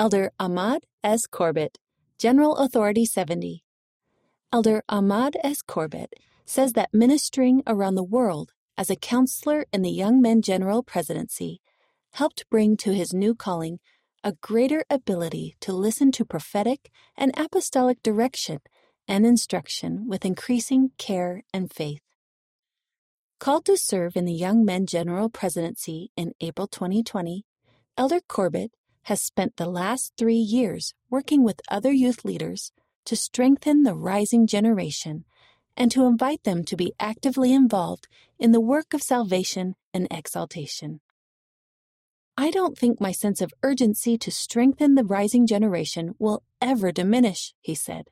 Elder Ahmad S. Corbitt, General Authority 70. Elder Ahmad S. Corbitt says that ministering around the world as a counselor in the Young Men General Presidency helped bring to his new calling a greater ability to listen to prophetic and apostolic direction and instruction with increasing care and faith. Called to serve in the Young Men General Presidency in April 2020, Elder Corbitt has spent the last three years working with other youth leaders to strengthen the rising generation and to invite them to be actively involved in the work of salvation and exaltation. I don't think my sense of urgency to strengthen the rising generation will ever diminish, he said.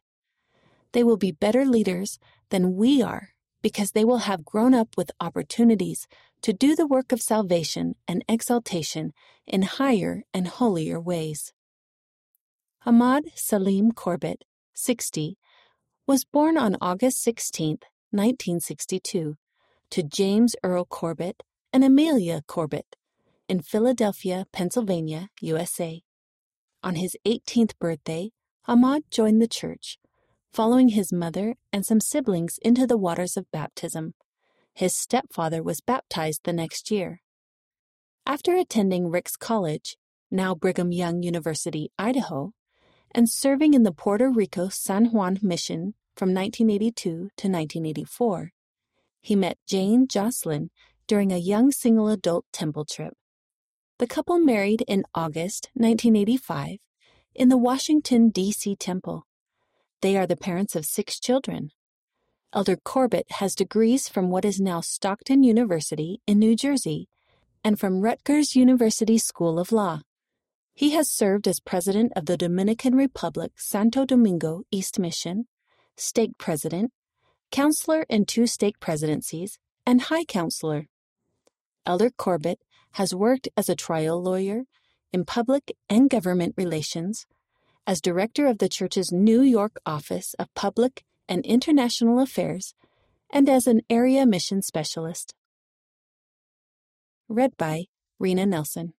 They will be better leaders than we are because they will have grown up with opportunities to do the work of salvation and exaltation in higher and holier ways. Ahmad Salim Corbitt, 60, was born on August 16, 1962, to James Earl Corbitt and Amelia Corbitt in Philadelphia, Pennsylvania, USA. On his 18th birthday, Ahmad joined the church following his mother and some siblings into the waters of baptism. His stepfather was baptized the next year. After attending Ricks College, now Brigham Young University, Idaho, and serving in the Puerto Rico San Juan Mission from 1982 to 1984, he met Jane Jocelyn during a young single adult temple trip. The couple married in August 1985 in the Washington, D.C. temple. They are the parents of six children. Elder Corbitt has degrees from what is now Stockton University in New Jersey and from Rutgers University School of Law. He has served as president of the Dominican Republic Santo Domingo East Mission, stake president, counselor in two stake presidencies, and high counselor. Elder Corbitt has worked as a trial lawyer in public and government relations, as director of the church's New York office of public and international affairs, and as an area mission specialist. Read by Rena Nelson.